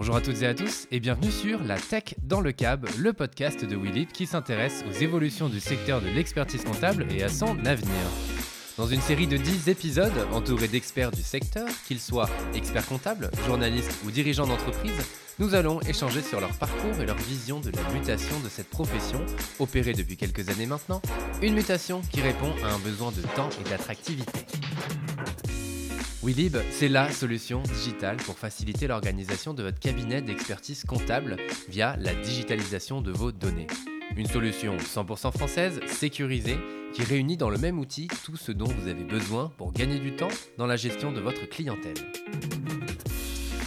Bonjour à toutes et à tous et bienvenue sur La Tech dans le Cab, le podcast de Willip qui s'intéresse aux évolutions du secteur de l'expertise comptable et à son avenir. Dans une série de 10 épisodes entourés d'experts du secteur, qu'ils soient experts comptables, journalistes ou dirigeants d'entreprise, nous allons échanger sur leur parcours et leur vision de la mutation de cette profession, opérée depuis quelques années maintenant, une mutation qui répond à un besoin de temps et d'attractivité. Willib, c'est la solution digitale pour faciliter l'organisation de votre cabinet d'expertise comptable via la digitalisation de vos données. Une solution 100% française, sécurisée, qui réunit dans le même outil tout ce dont vous avez besoin pour gagner du temps dans la gestion de votre clientèle.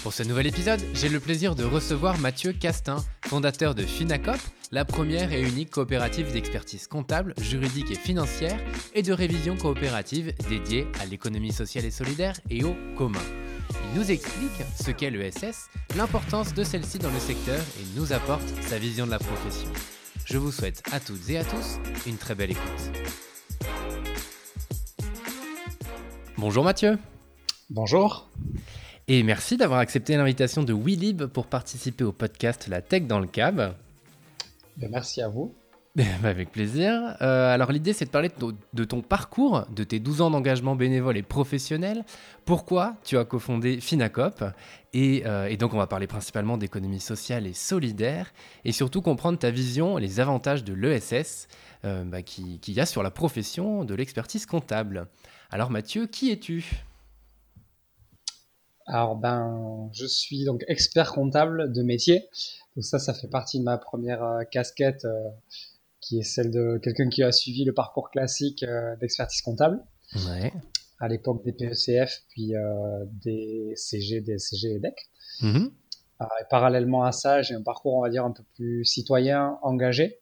Pour ce nouvel épisode, j'ai le plaisir de recevoir Mathieu Castin, fondateur de Finacop, la première et unique coopérative d'expertise comptable, juridique et financière et de révision coopérative dédiée à l'économie sociale et solidaire et au commun. Il nous explique ce qu'est l'ESS, l'importance de celle-ci dans le secteur et nous apporte sa vision de la profession. Je vous souhaite à toutes et à tous une très belle écoute. Bonjour Mathieu. Bonjour. Et merci d'avoir accepté l'invitation de Willib pour participer au podcast La Tech dans le Cab. Ben, merci à vous. Avec plaisir. Euh, alors l'idée c'est de parler de ton, parcours, de tes 12 ans d'engagement bénévole et professionnel. Pourquoi tu as cofondé Finacop et, euh, et, donc on va parler principalement d'économie sociale et solidaire et surtout comprendre ta vision et les avantages de l'ESS euh, bah, qu'il qui y a sur la profession de l'expertise comptable. Alors Mathieu, qui es-tu? Alors ben, je suis donc expert comptable de métier. Donc ça, ça fait partie de ma première euh, casquette, euh, qui est celle de quelqu'un qui a suivi le parcours classique euh, d'expertise comptable. Ouais. À l'époque des PECF, puis des CG, des CG et DEC. Et parallèlement à ça, j'ai un parcours, on va dire, un peu plus citoyen, engagé,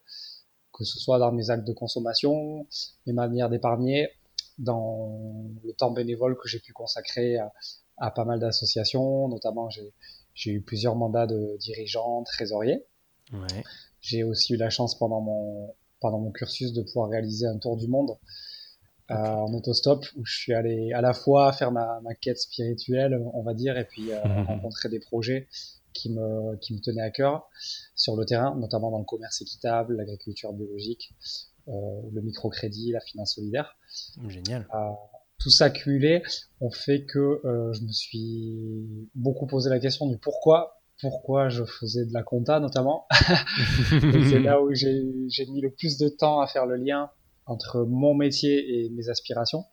que ce soit dans mes actes de consommation, mes manières d'épargner, dans le temps bénévole que j'ai pu consacrer à, à pas mal d'associations, notamment j'ai eu plusieurs mandats de dirigeant, trésorier. Ouais. J'ai aussi eu la chance pendant mon, pendant mon cursus de pouvoir réaliser un tour du monde euh, en autostop où je suis allé à la fois faire ma, ma quête spirituelle, on va dire, et puis euh, rencontrer des projets qui me, qui me tenaient à cœur sur le terrain, notamment dans le commerce équitable, l'agriculture biologique, euh, le microcrédit, la finance solidaire. Génial. Tout ça cumulé ont fait que euh, je me suis beaucoup posé la question du pourquoi pourquoi je faisais de la compta notamment. c'est là où j'ai mis le plus de temps à faire le lien entre mon métier et mes aspirations,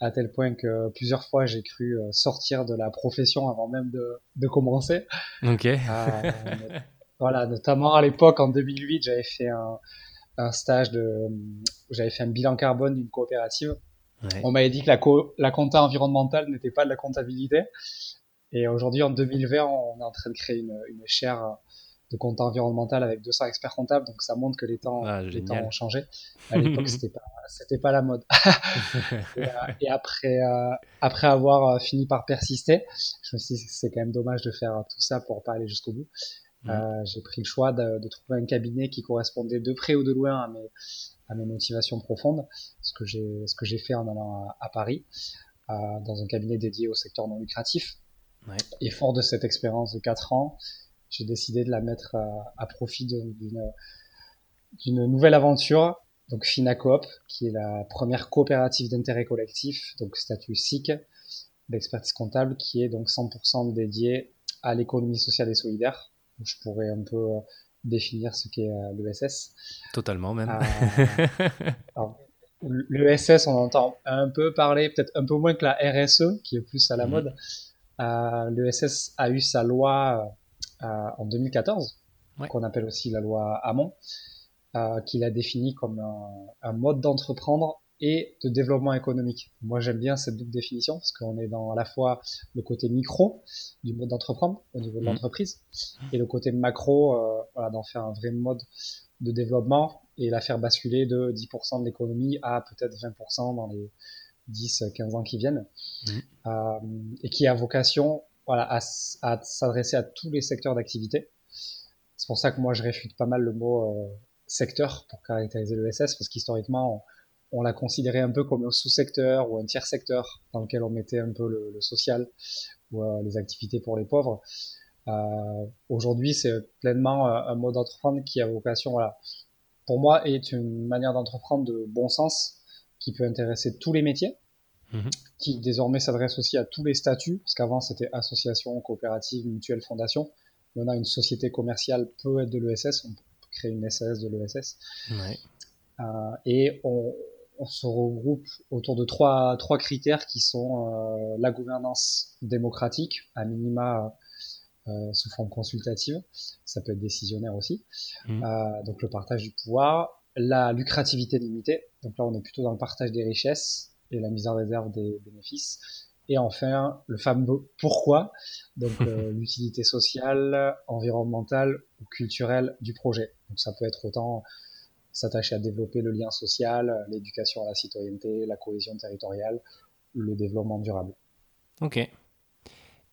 à tel point que plusieurs fois j'ai cru euh, sortir de la profession avant même de, de commencer. Ok. Euh, voilà, notamment à l'époque en 2008, j'avais fait un, un stage de, j'avais fait un bilan carbone d'une coopérative on m'avait dit que la, la compta environnementale n'était pas de la comptabilité. Et aujourd'hui, en 2020, on est en train de créer une, une chaire de compta environnemental avec 200 experts comptables. Donc, ça montre que les temps, ah, les temps ont changé. À l'époque, c'était pas, c'était pas la mode. et, euh, et, après, euh, après avoir euh, fini par persister, je me suis dit que c'est quand même dommage de faire tout ça pour pas aller jusqu'au bout. Euh, j'ai pris le choix de, de, trouver un cabinet qui correspondait de près ou de loin à mes, à mes motivations profondes, ce que j'ai ce que j'ai fait en allant à, Paris, dans un cabinet dédié au secteur non lucratif. Ouais. Et fort de cette expérience de 4 ans, j'ai décidé de la mettre à, profit d'une d'une nouvelle aventure, donc Finacoop, qui est la première coopérative d'intérêt collectif, donc statut SIC, d'expertise comptable, qui est donc 100% dédiée à l'économie sociale et solidaire. Je pourrais un peu définir ce qu'est euh, l'ESS. Totalement même. Euh, L'ESS, on entend un peu parler, peut-être un peu moins que la RSE, qui est plus à la mhm. mode. Euh, L'ESS a eu sa loi euh, en 2014, qu'on appelle aussi la loi Hamon, euh, qui l'a définie comme un, un mode d'entreprendre et de développement économique. Moi, j'aime bien cette double définition parce qu'on est dans à la fois le côté micro du mode d'entreprendre au niveau de mmh. l'entreprise et le côté macro, euh, voilà, d'en faire un vrai mode de développement et la faire basculer de 10% de l'économie à peut-être 20% dans les 10-15 ans qui viennent mmh. euh, et qui a vocation voilà, à, à s'adresser à tous les secteurs d'activité. C'est pour ça que moi, je réfute pas mal le mot euh, secteur pour caractériser le SS parce qu'historiquement, on l'a considéré un peu comme un sous-secteur ou un tiers secteur dans lequel on mettait un peu le, social ou euh, les activités pour les pauvres. Aujourd'hui, c'est pleinement un mode d'entreprendre qui a vocation, voilà, pour moi, est une manière d'entreprendre de bon sens qui peut intéresser tous les métiers, mhm. qui désormais s'adresse aussi à tous les statuts, parce qu'avant c'était association, coopérative, mutuelle, fondation. Maintenant, une société commerciale peut être de l'ESS, on peut créer une SAS de l'ESS. Euh, et on, se regroupe autour de trois, trois critères qui sont euh, la gouvernance démocratique, à minima euh, sous forme consultative, ça peut être décisionnaire aussi, mhm. donc le partage du pouvoir, la lucrativité limitée, donc là on est plutôt dans le partage des richesses et la mise en réserve des bénéfices, et enfin le fameux pourquoi, donc euh, l'utilité sociale, environnementale ou culturelle du projet. Donc ça peut être autant s'attacher à développer le lien social, l'éducation à la citoyenneté, la cohésion territoriale, le développement durable. Ok.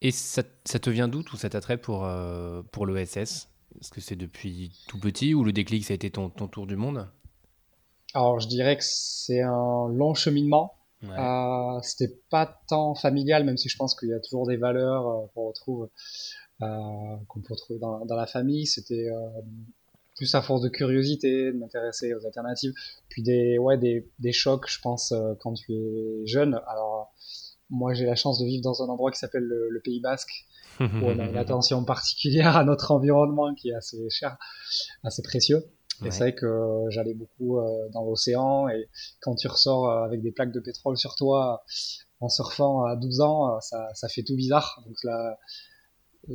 Et ça, te vient d'où tout cet attrait pour, euh, pour l'ESS est-ce que c'est depuis tout petit ou le déclic, ça a été ton, ton tour du monde? Alors, je dirais que c'est un long cheminement. Euh, c'était pas tant familial, même si je pense qu'il y a toujours des valeurs euh, qu'on retrouve, euh, qu'on peut retrouver dans, dans, la famille. C'était plus à force de curiosité, de m'intéresser aux alternatives, puis des, ouais, des, des chocs, je pense, euh, quand tu es jeune. Alors, moi, j'ai la chance de vivre dans un endroit qui s'appelle le Pays Basque, où on a une attention particulière à notre environnement qui est assez cher, assez précieux. Et c'est vrai que j'allais beaucoup euh, dans l'océan et quand tu ressors euh, avec des plaques de pétrole sur toi en surfant à 12 ans, ça, ça fait tout bizarre. Donc là,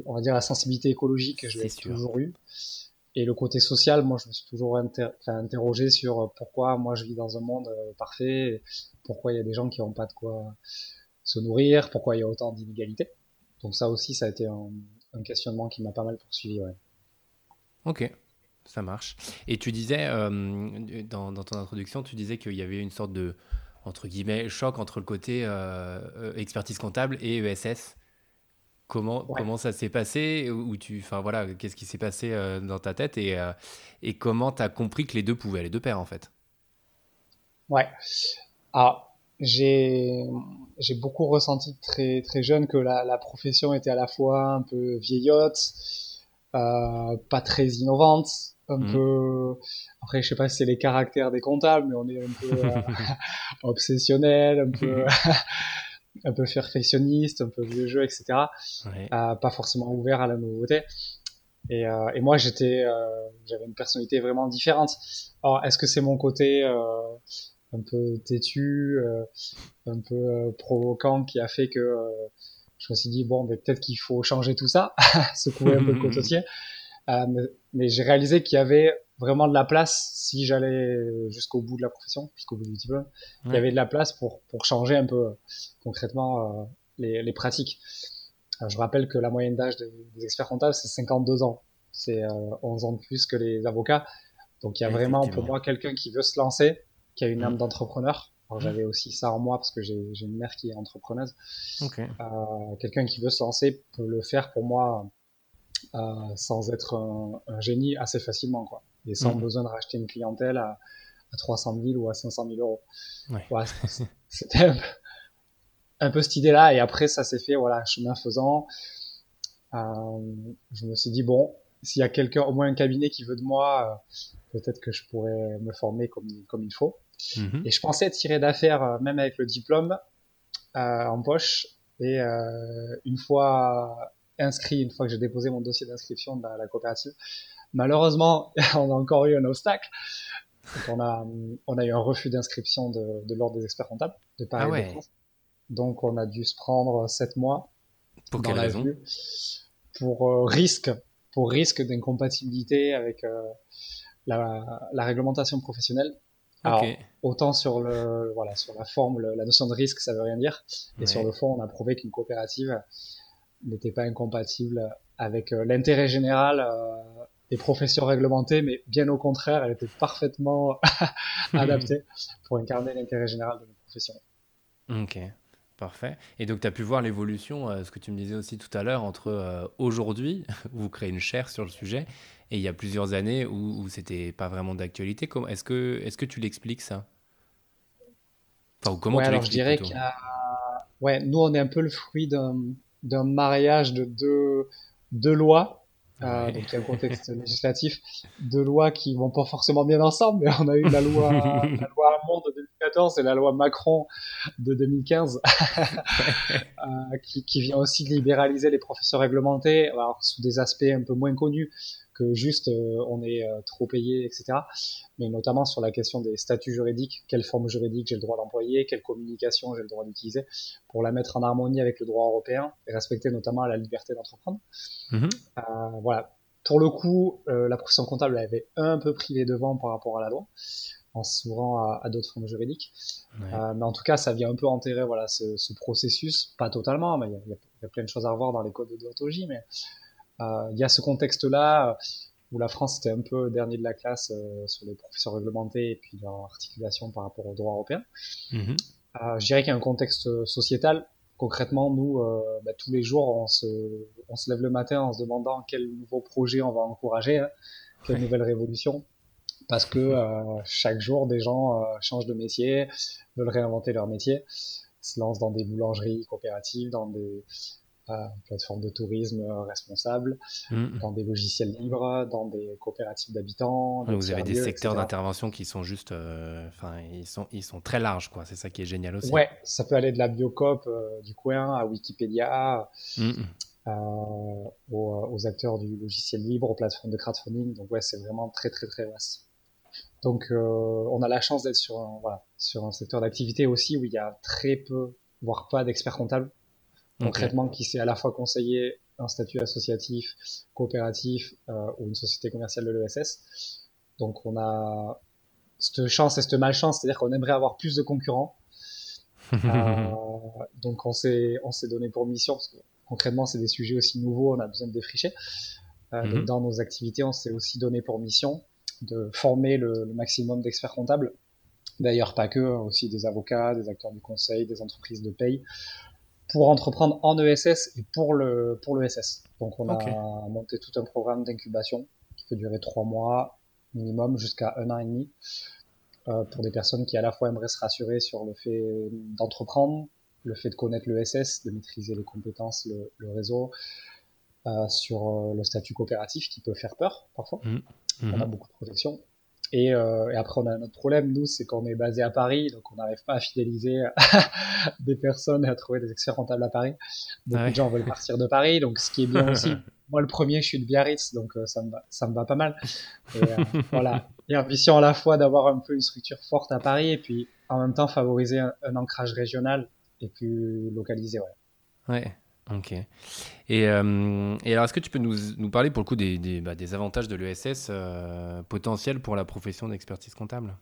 on va dire la sensibilité écologique, je l'ai toujours eu. Et le côté social, moi, je me suis toujours interrogé sur pourquoi moi je vis dans un monde parfait, pourquoi il y a des gens qui n'ont pas de quoi se nourrir, pourquoi il y a autant d'inégalités. Donc ça aussi, ça a été un, questionnement qui m'a pas mal poursuivi. Ouais. Ok, ça marche. Et tu disais, euh, dans, ton introduction, tu disais qu'il y avait une sorte de, entre guillemets, choc entre le côté euh, euh, expertise comptable et ESS. Comment, comment ça s'est passé ou tu, enfin voilà, Qu'est-ce qui s'est passé dans ta tête et, et comment tu as compris que les deux pouvaient aller de pair en fait? Ouais. Alors, j'ai j'ai beaucoup ressenti très très jeune que la, la, profession était à la fois un peu vieillotte, euh, pas très innovante, un mmh. peu après je sais pas si c'est les caractères des comptables, mais on est un peu euh, obsessionnel, un peu un peu perfectionniste, un peu vieux jeu, etc. Euh, pas forcément ouvert à la nouveauté. Et, euh, et moi j'étais euh, j'avais une personnalité vraiment différente. Alors est-ce que c'est mon côté un peu têtu, euh, un peu euh, provoquant qui a fait que euh, je me suis dit bon, mais peut-être qu'il faut changer tout ça, secouer un peu le cototier. mais, mais j'ai réalisé qu'il y avait vraiment de la place si j'allais jusqu'au bout de la profession, jusqu'au bout du diplôme. Il y avait de la place pour, pour changer un peu concrètement les, les, pratiques. je rappelle que la moyenne d'âge des, experts comptables, c'est 52 ans. C'est 11 ans de plus que les avocats. Donc il y a vraiment pour moi quelqu'un qui veut se lancer, qui a une âme mm. d'entrepreneur. Mm. J'avais aussi ça en moi parce que j'ai une mère qui est entrepreneuse. Euh, Quelqu'un qui veut se lancer peut le faire pour moi euh, sans être un, génie assez facilement, quoi. Et sans mm. besoin de racheter une clientèle à, à 300 000 ou à 500 000 euros. Ouais. C'était un, un, peu cette idée-là. Et après, ça s'est fait, voilà, chemin faisant. Euh, je me suis dit, bon, s'il y a quelqu'un, au moins un cabinet qui veut de moi, euh, peut-être que je pourrais me former comme, comme il faut. Mhm. Et je pensais tirer d'affaires, euh, même avec le diplôme euh, en poche. Et euh, une fois inscrit, une fois que j'ai déposé mon dossier d'inscription dans la coopérative, malheureusement, on a encore eu un obstacle. Donc on a, on a eu un refus d'inscription de, de l'ordre des experts comptables de Paris. Ah ouais. Donc on a dû se prendre sept mois. Pour quelle raison? Pour euh, risque, pour risque d'incompatibilité avec euh, la, la, réglementation professionnelle. Alors, autant sur le voilà sur la forme, la notion de risque, ça veut rien dire, et sur le fond, on a prouvé qu'une coopérative n'était pas incompatible avec euh, l'intérêt général des professions réglementées, mais bien au contraire, elle était parfaitement adaptée pour incarner l'intérêt général de nos professions. Ok. Parfait. Et donc, tu as pu voir l'évolution, euh, ce que tu me disais aussi tout à l'heure, entre euh, aujourd'hui, où vous créez une chaire sur le sujet, et il y a plusieurs années où, où c'était pas vraiment d'actualité. Est-ce que, est que tu l'expliques ça? Enfin, comment tu alors je dirais que ouais, nous, on est un peu le fruit d'un mariage de deux, deux lois euh, donc il y a un contexte législatif, de lois qui vont pas forcément bien ensemble, mais on a eu la loi, la loi Hamon de 2014 et la loi Macron de 2015, euh, qui, qui, vient aussi libéraliser les professeurs réglementés, alors sous des aspects un peu moins connus que juste euh, on est euh, trop payé, etc. Mais notamment sur la question des statuts juridiques, quelle forme juridique j'ai le droit d'employer, quelle communication j'ai le droit d'utiliser, pour la mettre en harmonie avec le droit européen et respecter notamment la liberté d'entreprendre. Mm-hmm. Euh, voilà. Pour le coup, la profession comptable avait un peu pris les devants par rapport à la loi en s'ouvrant à, d'autres formes juridiques. mais en tout cas, ça vient un peu enterrer voilà, ce, processus, pas totalement, mais il y, y, a plein de choses à revoir dans les codes de déontologie, mais il y a ce contexte-là euh, où la France était un peu dernier de la classe euh, sur les professeurs réglementés et puis leur articulation par rapport au droit européen. Mhm. je dirais qu'il y a un contexte sociétal concrètement, nous, bah, tous les jours, on se, on se lève le matin en se demandant quel nouveau projet on va encourager, hein, quelle nouvelle révolution, parce que chaque jour, des gens changent de métier, veulent réinventer leur métier, se lancent dans des boulangeries coopératives, dans des, plateforme de tourisme euh, responsable, mm. dans des logiciels libres, dans des coopératives d'habitants. vous avez des secteurs d'intervention qui sont juste, euh, enfin, ils sont, ils sont très larges, quoi. C'est ça qui est génial aussi. Ouais, ça peut aller de la biocop euh, du coin à Wikipédia, mm. aux, acteurs du logiciel libre, aux plateformes de crowdfunding. Donc ouais, c'est vraiment très très très vaste. Donc on a la chance d'être sur un, voilà, sur un secteur d'activité aussi où il y a très peu, voire pas d'experts comptables concrètement qui sait à la fois conseiller un statut associatif, coopératif euh, ou une société commerciale de l'ESS. Donc on a cette chance et cette malchance, c'est-à-dire qu'on aimerait avoir plus de concurrents. euh, donc on s'est on s'est donné pour mission parce que concrètement c'est des sujets aussi nouveaux, on a besoin de défricher. Euh, donc mhm. dans nos activités, on s'est aussi donné pour mission de former le, le maximum d'experts comptables. D'ailleurs pas que, aussi des avocats, des acteurs du conseil, des entreprises de paye, pour entreprendre en ESS et pour le pour l'ESS. Donc on a monté tout un programme d'incubation qui peut durer trois mois minimum jusqu'à un an et demi euh, pour des personnes qui à la fois aimeraient se rassurer sur le fait d'entreprendre, le fait de connaître l'ESS, de maîtriser les compétences, le, le réseau, euh, sur euh, le statut coopératif qui peut faire peur parfois. Mmh. On a mmh. beaucoup de protection et, euh, et, après, on a un autre problème, nous, c'est qu'on est basé à Paris, donc on n'arrive pas à fidéliser des personnes et à trouver des experts rentables à Paris. Beaucoup de gens veulent partir de Paris, donc ce qui est bien aussi. Moi, le premier, je suis de Biarritz, donc euh, ça, me va, ça me va pas mal. Et, euh, voilà, et ambition à la fois d'avoir un peu une structure forte à Paris et puis en même temps favoriser un, un ancrage régional et plus localisé. Ouais. Ouais. Ok. Et, euh, et, alors, est-ce que tu peux nous, nous, parler pour le coup des, des, bah, des avantages de l'ESS euh, potentiels pour la profession d'expertise comptable?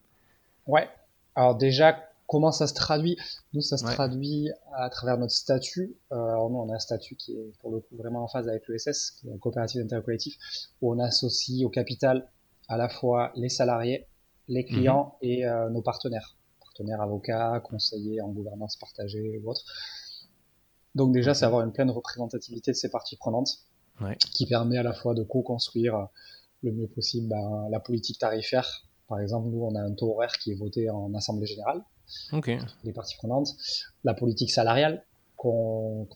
Ouais. Alors déjà, comment ça se traduit? Nous, ça se traduit à travers notre statut. Euh, alors nous, on a un statut qui est pour le coup vraiment en phase avec l'ESS, qui est un coopérative d'intérêt collectif, où on associe au capital à la fois les salariés, les clients mhm. et euh, nos partenaires, partenaires avocats, conseillers en gouvernance partagée ou autres. Donc déjà, c'est avoir une pleine représentativité de ces parties prenantes, qui permet à la fois de co-construire euh, le mieux possible ben, la politique tarifaire. Par exemple, nous, on a un taux horaire qui est voté en assemblée générale. Okay. Les parties prenantes. La politique salariale qu'on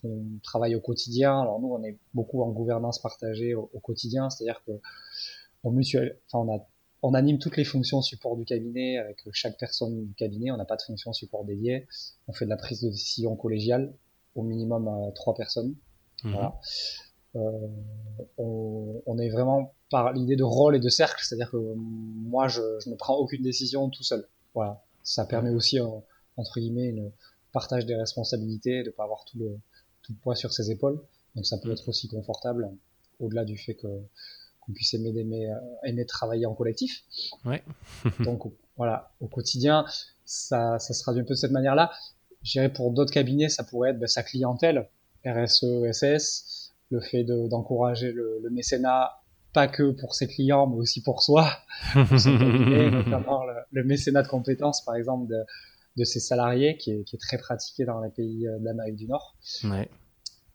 travaille au quotidien. Alors nous, on est beaucoup en gouvernance partagée au, quotidien, c'est-à-dire que on mutuel, enfin on a on anime toutes les fonctions support du cabinet avec chaque personne du cabinet. On n'a pas de fonction support dédiée. On fait de la prise de décision collégiale au minimum à trois personnes. Mhm. Voilà. Euh, on, on, est vraiment par l'idée de rôle et de cercle, c'est-à-dire que moi, je, je, ne prends aucune décision tout seul. Voilà. Ça permet aussi, entre guillemets, une partage des responsabilités, de pas avoir tout le, tout le poids sur ses épaules. Donc ça peut mhm. être aussi confortable, au-delà du fait que qu'on puisse aimer, aimer, euh, aimer travailler en collectif. Ouais. Donc voilà, au quotidien, ça, ça se traduit un peu de cette manière-là. Je dirais pour d'autres cabinets, ça pourrait être ben, sa clientèle, RSE, SS, le fait d'encourager le, le, mécénat, pas que pour ses clients, mais aussi pour soi, notamment le, mécénat de compétences, par exemple, de, de ses salariés, qui est, qui est, très pratiqué dans les pays euh, d'Amérique du Nord. Ouais.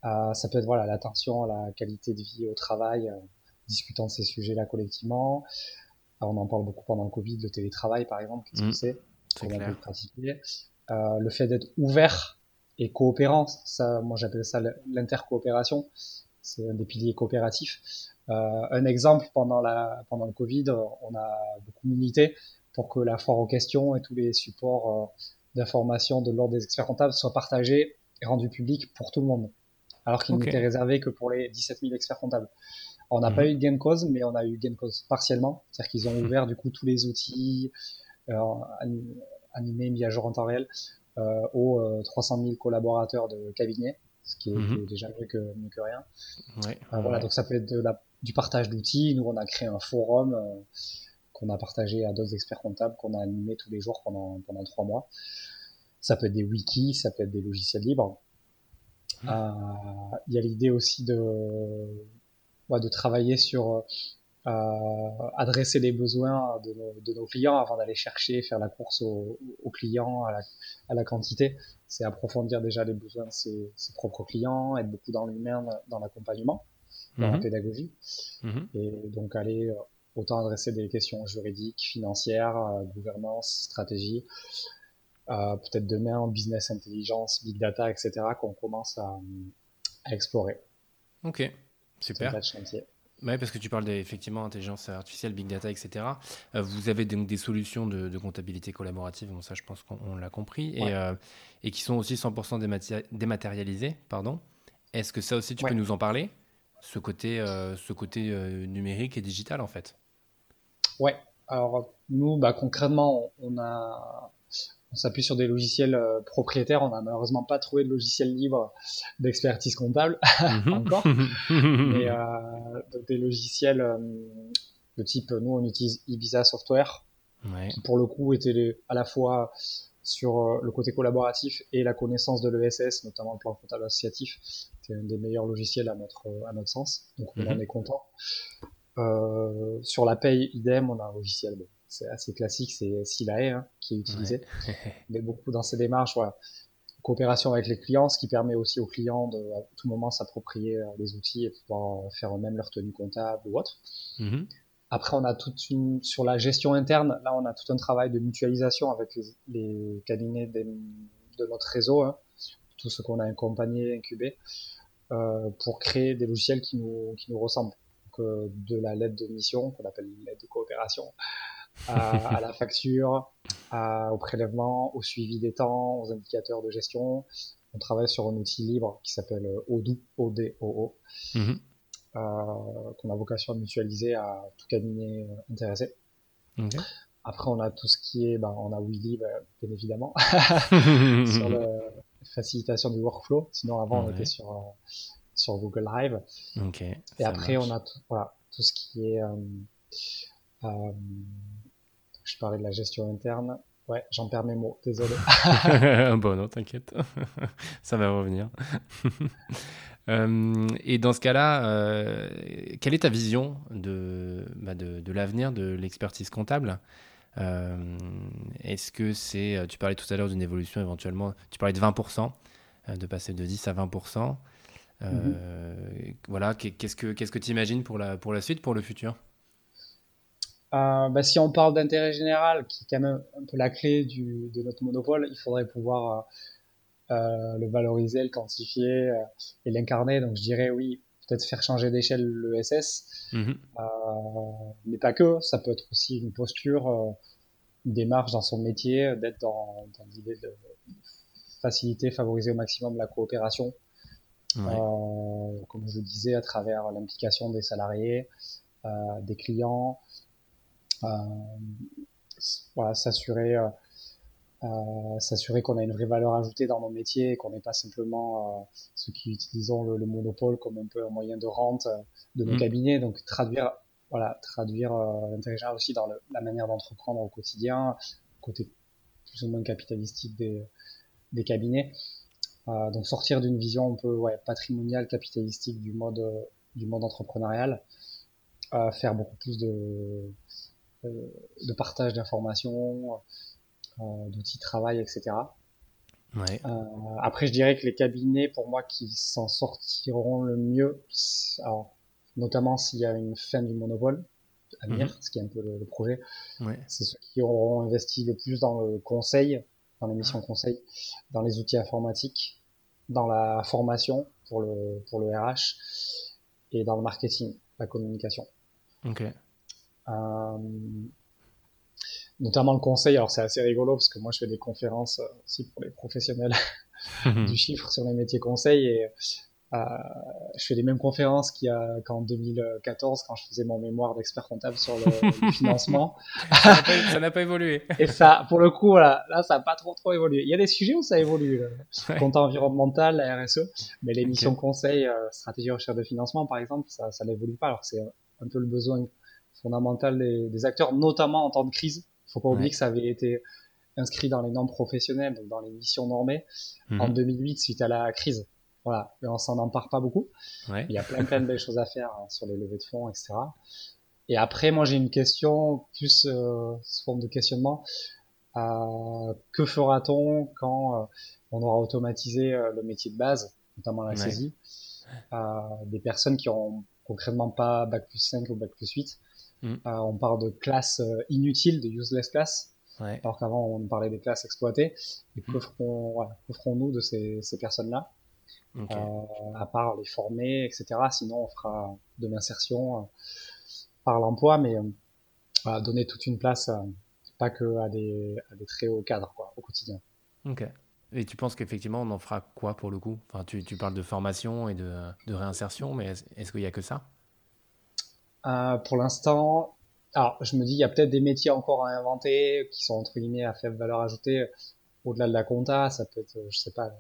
Euh, ça peut être voilà l'attention à la qualité de vie au travail, euh, discutant de ces sujets-là collectivement. on en parle beaucoup pendant le Covid, le télétravail par exemple, qu'est-ce que mmh. c'est Comment on peut le pratiquer euh, le fait d'être ouvert et coopérant, ça, moi j'appelle ça l'intercoopération. c'est un des piliers coopératifs. un exemple, pendant, la, pendant le Covid, on a beaucoup milité pour que la foire aux questions et tous les supports d'information de l'ordre des experts comptables soient partagés et rendus publics pour tout le monde, alors qu'il n'était réservé que pour les 17 000 experts comptables. On n'a pas mhm. eu de gain de cause, mais on a eu gain de cause partiellement, c'est-à-dire qu'ils ont mhm. ouvert du coup tous les outils euh, animés, mis à jour en temps réel euh, aux 300 euh, 000 collaborateurs de cabinet, ce qui est, mhm. déjà mieux que, mieux que rien. Ouais. Euh, voilà, donc ça peut être de la, du partage d'outils. Nous, on a créé un forum euh, qu'on a partagé à d'autres experts comptables, qu'on a animé tous les jours pendant, pendant trois mois. Ça peut être des wikis, ça peut être des logiciels libres. Mmh. Euh, il y a l'idée aussi de, de travailler sur adresser les besoins de nos, de nos clients avant d'aller chercher, faire la course aux, aux clients, à la, à la quantité. C'est approfondir déjà les besoins de ses, ses propres clients, être beaucoup dans l'humain, dans l'accompagnement, dans la mmh. pédagogie. Mmh. Et donc aller euh, autant adresser des questions juridiques, financières, euh, gouvernance, stratégie, euh, peut-être demain en business intelligence, big data, etc., qu'on commence à, à, explorer. Ok, super. chantier. Oui, parce que tu parles effectivement intelligence artificielle, big data, etc. Euh, vous avez donc des solutions de, de comptabilité collaborative, bon, ça je pense qu'on l'a compris, et, euh, et, qui sont aussi 100% dématérialisées. Pardon. Est-ce que ça aussi tu peux nous en parler? Ce côté, euh, ce côté numérique et digital en fait Ouais, alors nous, bah, concrètement, on a, on s'appuie sur des logiciels euh, propriétaires. On n'a malheureusement pas trouvé de logiciel libre d'expertise comptable mhm. encore, mais euh, des logiciels euh, de type, nous on utilise Ibiza Software, qui pour le coup était à la fois sur euh, le côté collaboratif et la connaissance de l'ESS, notamment le plan comptable associatif. C'est un des meilleurs logiciels à notre, à notre sens, donc on en mhm. est content. Euh, sur la paye, idem, on a un logiciel bon, c'est assez classique, c'est Silae hein, qui est utilisé. Mais beaucoup dans ces démarches, voilà, coopération avec les clients, ce qui permet aussi aux clients de à tout moment s'approprier euh, les outils et pouvoir euh, faire eux-mêmes leur tenue comptable ou autre. Mm-hmm. Après, on a toute une sur la gestion interne. Là, on a tout un travail de mutualisation avec les, cabinets de notre réseau, hein, tout ce qu'on a accompagné, incubé, euh, pour créer des logiciels qui nous qui nous ressemblent. Donc, euh, de la lettre de mission qu'on appelle l'aide de coopération à, la facture, au prélèvement, au suivi des temps, aux indicateurs de gestion. On travaille sur un outil libre qui s'appelle Odoo, O-D-O-O, mhm. euh, qu'on a vocation à mutualiser à tout cabinet euh, intéressé. Après, on a tout ce qui est, ben, on a Willy, ben, bien évidemment, sur la facilitation du workflow. Sinon, avant, on était sur, euh, sur Google Drive. Et après, on a tout, voilà, tout ce qui est euh, je parlais de la gestion interne. Ouais, j'en perds mes mots, désolé. bon, non, t'inquiète, ça va revenir. Euh, et dans ce cas-là, euh, quelle est ta vision de, bah de, de l'avenir de l'expertise comptable? Euh, Est-ce que c'est, tu parlais tout à l'heure d'une évolution éventuellement, tu parlais de 20%, de passer de 10 à 20%. Mm-hmm. Voilà, qu'est-ce que qu'est-ce que tu imagines pour la, pour la suite, pour le futur? Euh, bah, si on parle d'intérêt général, qui est quand même un peu la clé du, de notre monopole, il faudrait pouvoir euh, euh le valoriser, le quantifier euh, et l'incarner. Donc je dirais oui, peut-être faire changer d'échelle le SS, mhm. euh, mais pas que. Ça peut être aussi une posture, euh, une démarche dans son métier, d'être dans, dans l'idée de faciliter, favoriser au maximum la coopération. Ouais. comme je le disais, à travers l'implication des salariés, des clients, euh, voilà, s'assurer euh, euh, s'assurer qu'on a une vraie valeur ajoutée dans nos métiers et qu'on n'est pas simplement ceux qui utilisons le, monopole comme un peu un moyen de rente de nos mmh. cabinets. Donc traduire, voilà, traduire l'intérêt aussi dans la manière d'entreprendre au quotidien, côté plus ou moins capitalistique des, des cabinets. Euh, donc sortir d'une vision un peu ouais, patrimoniale, capitalistique du mode du mode entrepreneurial, euh, faire beaucoup plus de euh, de partage d'informations, euh, d'outils de travail, etc. Ouais. Euh, après, je dirais que les cabinets, pour moi, qui s'en sortiront le mieux, alors, notamment s'il y a une fin du monopole à venir, mhm. ce qui est un peu le, projet, ouais. c'est ceux qui auront investi le plus dans le conseil, dans les missions conseil, dans les outils informatiques, dans la formation pour le, pour le RH, et dans le marketing, la communication. Ok. Euh, notamment le conseil, alors c'est assez rigolo parce que moi je fais des conférences aussi pour les professionnels du chiffre sur les métiers conseils et euh, je fais les mêmes conférences qu'il y a qu'en 2014 quand je faisais mon mémoire d'expert comptable sur le, financement. ça n'a pas, évolué. Et ça, pour le coup, là, ça n'a pas trop trop évolué. Il y a des sujets où ça évolue, le compte environnemental, la RSE, mais les missions conseil, euh, stratégie recherche de financement, par exemple, ça, ça n'évolue pas. Alors c'est un peu le besoin fondamental des, des, acteurs, notamment en temps de crise. Il faut pas oublier que ça avait été inscrit dans les normes professionnelles, donc dans les missions normées, en 2008 mhm. suite à la crise. Voilà, mais on s'en empare pas beaucoup. Il y a plein plein de belles choses à faire hein, sur les levées de fonds, etc. Et après, moi j'ai une question plus euh, sous forme de questionnement. Euh, que fera-t-on quand euh, on aura automatisé euh, le métier de base, notamment la saisie? Euh, Des personnes qui ont concrètement pas bac plus 5 ou bac plus 8. Mm. on parle de classes inutiles, de useless classes. Ouais. Alors qu'avant on parlait des classes exploitées. Et que ferons-nous de ces, ces personnes-là? Euh, à part les former, etc. Sinon, on fera de l'insertion euh, par l'emploi, mais euh, donner toute une place, pas que à des, à des très hauts cadres quoi, au quotidien. Ok. Et tu penses qu'effectivement, on en fera quoi pour le coup? Enfin, tu, tu, parles de formation et de, de réinsertion, mais est-ce qu'il n'y a que ça? Euh, Pour l'instant, alors je me dis, il y a peut-être des métiers encore à inventer qui sont entre guillemets à faible valeur ajoutée au-delà de la compta. Ça peut être, je sais pas,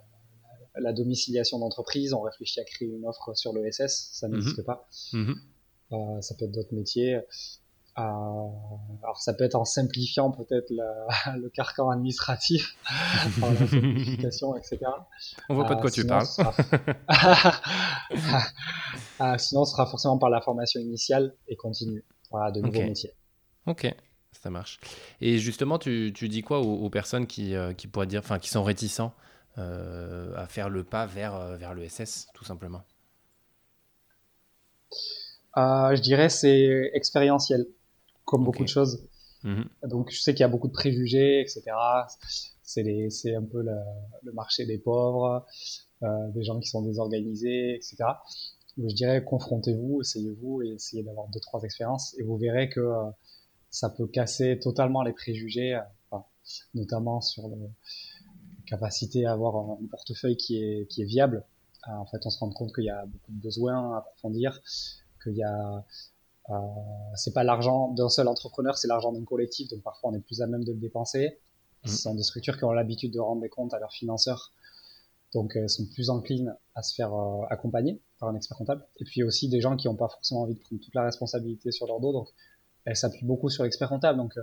la domiciliation d'entreprise, on réfléchit à créer une offre sur le SS, ça mhm. n'existe pas. Mhm. Euh, ça peut être d'autres métiers. Euh, alors ça peut être en simplifiant peut-être le carcan administratif, la simplification, etc. On voit pas de quoi euh, tu parles. euh, sinon, ce sera forcément par la formation initiale et continue. Voilà, de nouveaux métiers. Ok, ça marche. Et justement, tu, tu dis quoi aux, personnes qui, qui pourraient dire, enfin, qui sont réticents euh, à faire le pas vers, vers le SS, tout simplement? Euh, Je dirais c'est expérientiel, comme beaucoup de choses. Mhm. Donc je sais qu'il y a beaucoup de préjugés, etc. C'est un peu le, marché des pauvres, des gens qui sont désorganisés, etc. je dirais confrontez-vous, essayez-vous et essayez d'avoir deux trois expériences et vous verrez que ça peut casser totalement les préjugés, notamment sur le, capacité à avoir un portefeuille qui est, qui est viable. Euh, en fait, on se rend compte qu'il y a beaucoup de besoins à approfondir, qu'il y a euh, c'est pas l'argent d'un seul entrepreneur, c'est l'argent d'un collectif, donc parfois on est plus à même de le dépenser. Mmh. Ce sont des structures qui ont l'habitude de rendre des comptes à leurs financeurs, donc elles sont plus enclines à se faire euh, accompagner par un expert comptable. Et puis aussi des gens qui n'ont pas forcément envie de prendre toute la responsabilité sur leur dos, donc elles s'appuient beaucoup sur l'expert comptable. Donc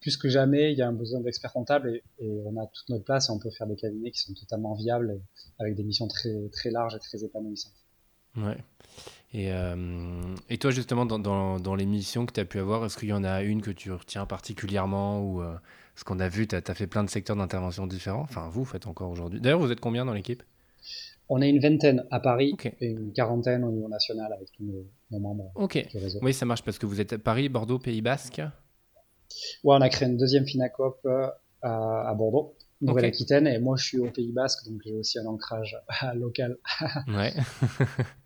plus que jamais, il y a un besoin d'experts comptables et, on a toute notre place et on peut faire des cabinets qui sont totalement viables avec des missions très, très larges et très épanouissantes. Ouais. Et, euh, et toi, justement, dans, dans, dans, les missions que tu as pu avoir, est-ce qu'il y en a une que tu retiens particulièrement ou euh, ce qu'on a vu, tu as, fait plein de secteurs d'intervention différents? Enfin, vous faites encore aujourd'hui. D'ailleurs, vous êtes combien dans l'équipe? On est une vingtaine à Paris et une quarantaine au niveau national avec tous nos, membres. Ok. Oui, ça marche parce que vous êtes à Paris, Bordeaux, Pays Basque Ouais, on a créé une deuxième Finacop euh, à, Bordeaux, Nouvelle-Aquitaine, et moi je suis au Pays Basque, donc j'ai aussi un ancrage local. ouais.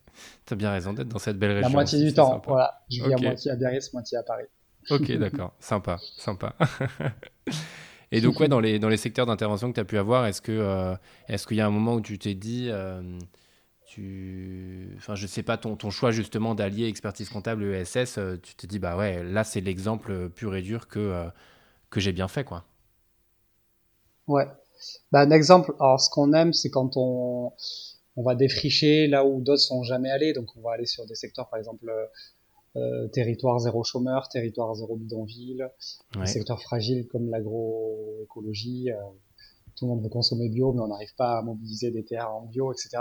T'as bien raison d'être dans cette belle région. La moitié du temps, voilà. Je vis à moitié à Biarritz, moitié à Paris. Ok, d'accord. Sympa, sympa. Et donc, ouais, dans les, dans les secteurs d'intervention que tu as pu avoir, est-ce qu'il euh, est qu'il y a un moment où tu t'es dit, euh, tu, enfin, je sais pas, ton, ton choix justement d'allier expertise comptable et ESS, euh, tu te dis, bah ouais, là, c'est l'exemple pur et dur que, euh, que j'ai bien fait, quoi. Ouais. Bah, un exemple, alors ce qu'on aime, c'est quand on, on va défricher là où d'autres sont jamais allés. Donc, on va aller sur des secteurs, par exemple, euh, territoire zéro chômeur, territoire zéro bidonville, des secteurs fragiles comme l'agroécologie. tout le monde veut consommer bio, mais on n'arrive pas à mobiliser des terres en bio, etc.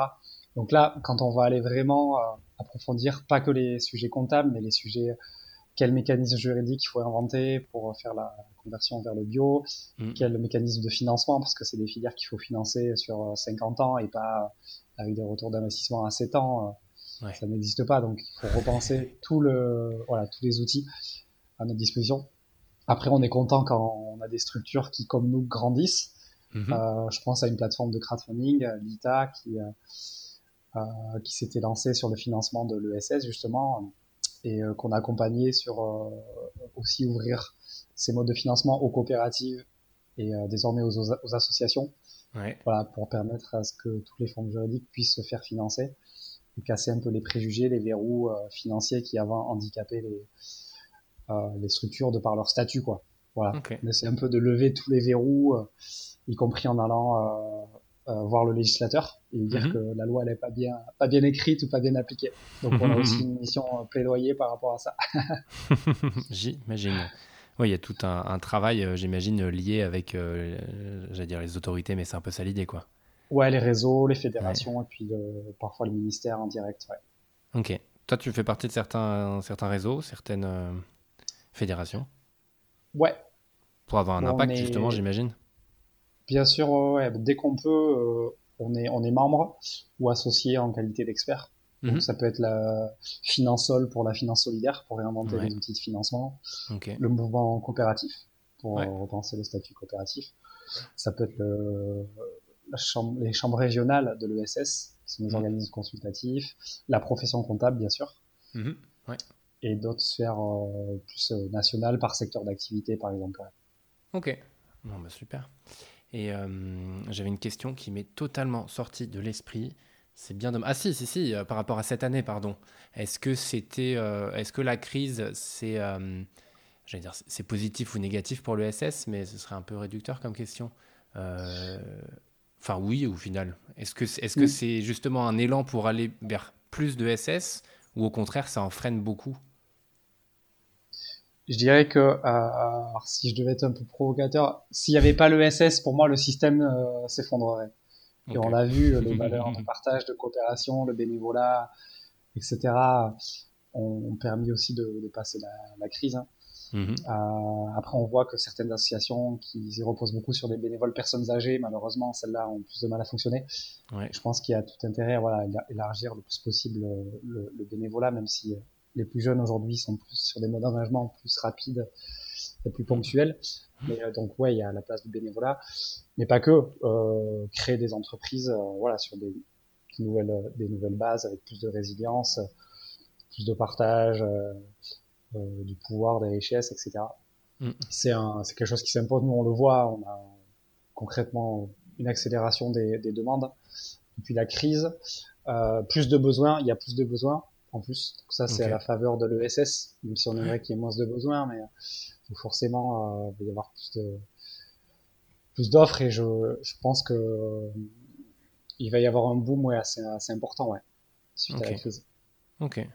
Donc là, quand on va aller vraiment euh, approfondir, pas que les sujets comptables, mais les sujets quel mécanisme juridique il faut inventer pour faire la conversion vers le bio, mm. quel mécanisme de financement, parce que c'est des filières qu'il faut financer sur 50 euh, ans et pas avec des retours d'investissement à 7 ans. Euh, ça n'existe pas, donc il faut repenser tout le, voilà, tous les outils à notre disposition. Après, on est content quand on a des structures qui, comme nous, grandissent. Mm-hmm. Euh, je pense à une plateforme de crowdfunding, l'ITA, qui qui s'était lancé sur le financement de l'ESS justement et qu'on a accompagné sur aussi ouvrir ces modes de financement aux coopératives et désormais aux, aux associations. Voilà, pour permettre à ce que tous les fonds juridiques puissent se faire financer et casser un peu les préjugés, les verrous financiers qui avant handicapaient les, euh, les structures de par leur statut, quoi. Voilà. Mais c'est un peu de lever tous les verrous, euh, y compris en allant euh, voir le législateur et dire mhm. que la loi elle est pas bien pas bien écrite ou pas bien appliquée. Donc on a aussi une mission plaidoyer par rapport à ça. j'imagine. Oui, il y a tout un, travail, j'imagine, lié avec, j'allais dire les autorités, mais c'est un peu ça l'idée, quoi. Ouais, les réseaux, les fédérations, et puis parfois le ministère en direct. Ouais. Ok. Toi, tu fais partie de certains, certains réseaux, certaines fédération Ouais. Pour avoir un impact, justement, j'imagine? Bien sûr, ouais. dès qu'on peut, euh, on, est, on est membre ou associé en qualité d'expert. Donc mhm. ça peut être la Finansol pour la finance solidaire, pour réinventer les outils de financement. Le mouvement coopératif, pour repenser le statut coopératif. Ça peut être le, la chambre, les chambres régionales de l'ESS, qui sont des mhm. organismes consultatifs. La profession comptable, bien sûr. Mhm. Ouais et d'autres sphères euh, plus euh, nationales par secteur d'activité, par exemple. Ok, bon, bah, super. Et euh, j'avais une question qui m'est totalement sortie de l'esprit. C'est bien de... Ah si, si, si, par rapport à cette année, pardon. Est-ce que c'était, est-ce que la crise, c'est, j'allais dire, c'est positif ou négatif pour l'ESS, mais ce serait un peu réducteur comme question? Enfin, oui, au final. Est-ce que, est-ce que c'est justement un élan pour aller vers plus de SS ou au contraire, ça en freine beaucoup? Je dirais que euh, si je devais être un peu provocateur, s'il n'y avait pas l'ESS, pour moi, le système euh, s'effondrerait. Et on l'a vu, les valeurs de partage, de coopération, le bénévolat, etc., ont, permis aussi de, de passer la, la crise. Hein. Mhm. Euh, après, on voit que certaines associations qui reposent beaucoup sur des bénévoles personnes âgées, malheureusement, celles-là ont plus de mal à fonctionner. Ouais. Je pense qu'il y a tout intérêt à voilà, élargir le plus possible le, le bénévolat, même si les plus jeunes aujourd'hui sont plus sur des modes d'engagement plus rapides et plus ponctuels. Mais, euh, donc ouais, il y a la place du bénévolat, mais pas que. Euh, créer des entreprises, euh, voilà, sur des, nouvelles, des nouvelles bases avec plus de résilience, plus de partage, euh, du pouvoir, des richesses, etc. Mm. C'est un, c'est quelque chose qui s'impose. Nous, on le voit. On a concrètement une accélération des, des demandes depuis la crise. plus de besoins, il y a plus de besoins en plus. ça, c'est à la faveur de l'ESS, même si on aimerait qu'il y ait moins de besoins, mais euh, forcément, euh, il va y avoir plus de plus d'offres et je, je pense que euh, il va y avoir un boom ouais, assez, assez important ouais, suite à la crise. Ok.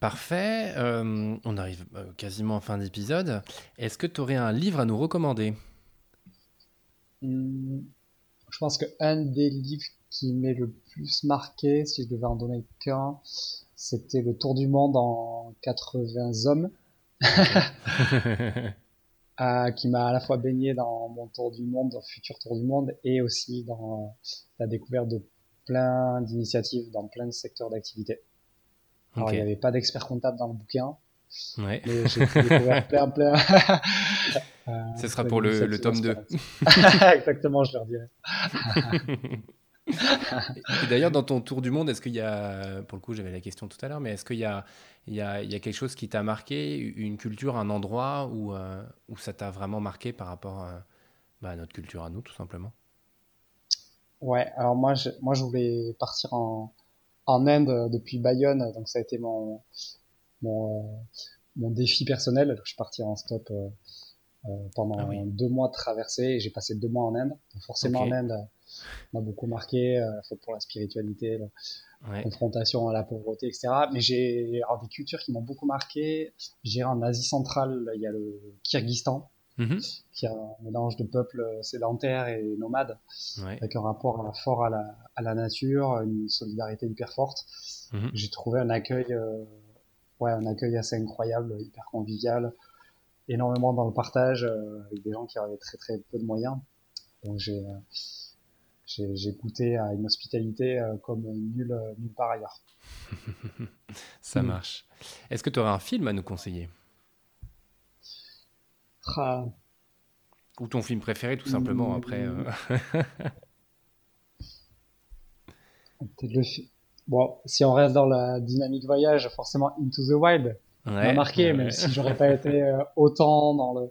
parfait. on arrive quasiment en fin d'épisode. Est-ce que tu aurais un livre à nous recommander? Hmm, Je pense qu'un des livres qui m'est le plus marqué, si je devais en donner qu'un, c'était le Tour du Monde en 80 hommes. Euh, qui m'a à la fois baigné dans mon tour du monde, dans futur tour du monde, et aussi dans la découverte de plein d'initiatives dans plein de secteurs d'activité. Alors, il n'y avait pas d'expert comptable dans le bouquin. Ouais. Mais j'ai découvert plein, plein. euh, Ce sera pour le, le tome 2. Exactement, je leur D'ailleurs, dans ton tour du monde, est-ce qu'il y a, pour le coup, j'avais la question tout à l'heure, mais est-ce qu'il y a, il y, a, il y a quelque chose qui t'a marqué, une culture, un endroit où, euh, où ça t'a vraiment marqué par rapport euh, bah, à notre culture à nous, tout simplement? Ouais, alors moi, je, moi, je voulais partir en, en Inde depuis Bayonne, donc ça a été mon, mon, mon défi personnel. Je suis parti en stop euh, pendant ah deux mois de traversée et j'ai passé deux mois en Inde. Donc forcément, en Inde m'a beaucoup marqué, euh, pour la spiritualité, la confrontation à la pauvreté, etc. Mais j'ai alors des cultures qui m'ont beaucoup marqué. J'ai en Asie centrale, il y a le Kyrgyzstan, mm-hmm. qui a un mélange de peuples sédentaires et nomades, avec un rapport fort à la, à la nature, une solidarité hyper forte. Mm-hmm. J'ai trouvé un accueil, euh, ouais, un accueil assez incroyable, hyper convivial, énormément dans le partage, euh, avec des gens qui avaient très très peu de moyens. Donc j'ai euh, j'ai goûté à une hospitalité euh, comme nulle, nulle part ailleurs. Ça marche. Est-ce que tu aurais un film à nous conseiller? Ah. Ou ton film préféré, tout simplement, après. Euh. Bon, si on reste dans la dynamique voyage, forcément Into the Wild m'a marqué, même si j'aurais pas été euh, autant dans le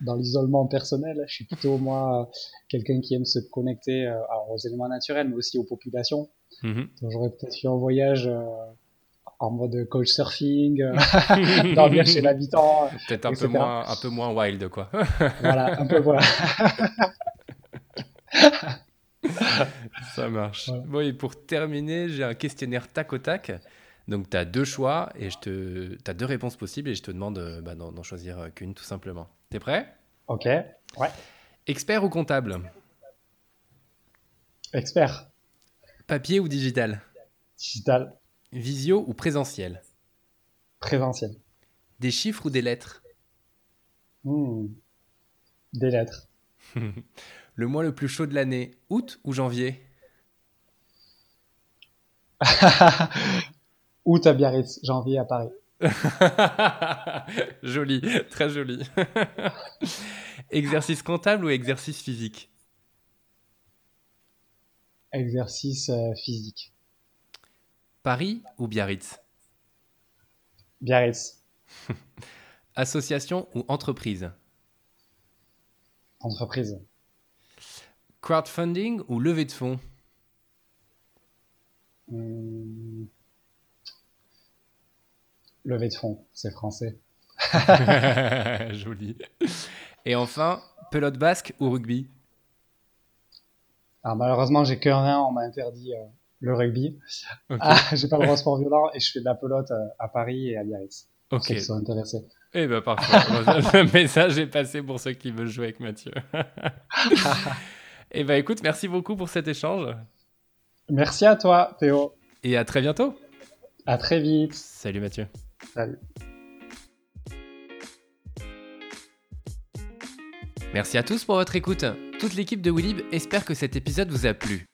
dans l'isolement personnel. Je suis plutôt moi quelqu'un qui aime se connecter euh, aux éléments naturels, mais aussi aux populations. Mm-hmm. Donc j'aurais peut-être fait un voyage euh, en mode coach surfing, dormir chez l'habitant. Peut-être un peu moins un peu moins wild quoi. voilà, un peu voilà. Ça marche. Bon, et pour terminer, j'ai un questionnaire tac au tac. Donc, tu as deux choix et je te... tu as deux réponses possibles et je te demande euh, bah, d'en choisir euh, qu'une, tout simplement. T'es prêt? Ok, ouais. Expert ou comptable? Expert. Papier ou digital? Digital. Visio ou présentiel? Présentiel. Des chiffres ou des lettres? Hmm. Des lettres. Le mois le plus chaud de l'année, août ou janvier? Août à Biarritz, janvier à Paris. joli, très joli. exercice comptable ou exercice physique? Exercice euh, physique. Paris ou Biarritz? Biarritz. Association ou entreprise? Entreprise. Crowdfunding ou levée de fonds? Hmm. Levée de fonds, c'est français. Joli. Et enfin, pelote basque ou rugby? Alors malheureusement, j'ai que rien, on m'a interdit euh, le rugby. Ah, j'ai pas le droit sport violent et je fais de la pelote euh, à Paris et à Biarritz. Ok. Ceux sont intéressés. Eh ben parfait. le message est passé pour ceux qui veulent jouer avec Mathieu. Eh bien, écoute, merci beaucoup pour cet échange. Merci à toi, Théo. Et à très bientôt. À très vite. Salut Mathieu. Merci à tous pour votre écoute. Toute l'équipe de Willib espère que cet épisode vous a plu.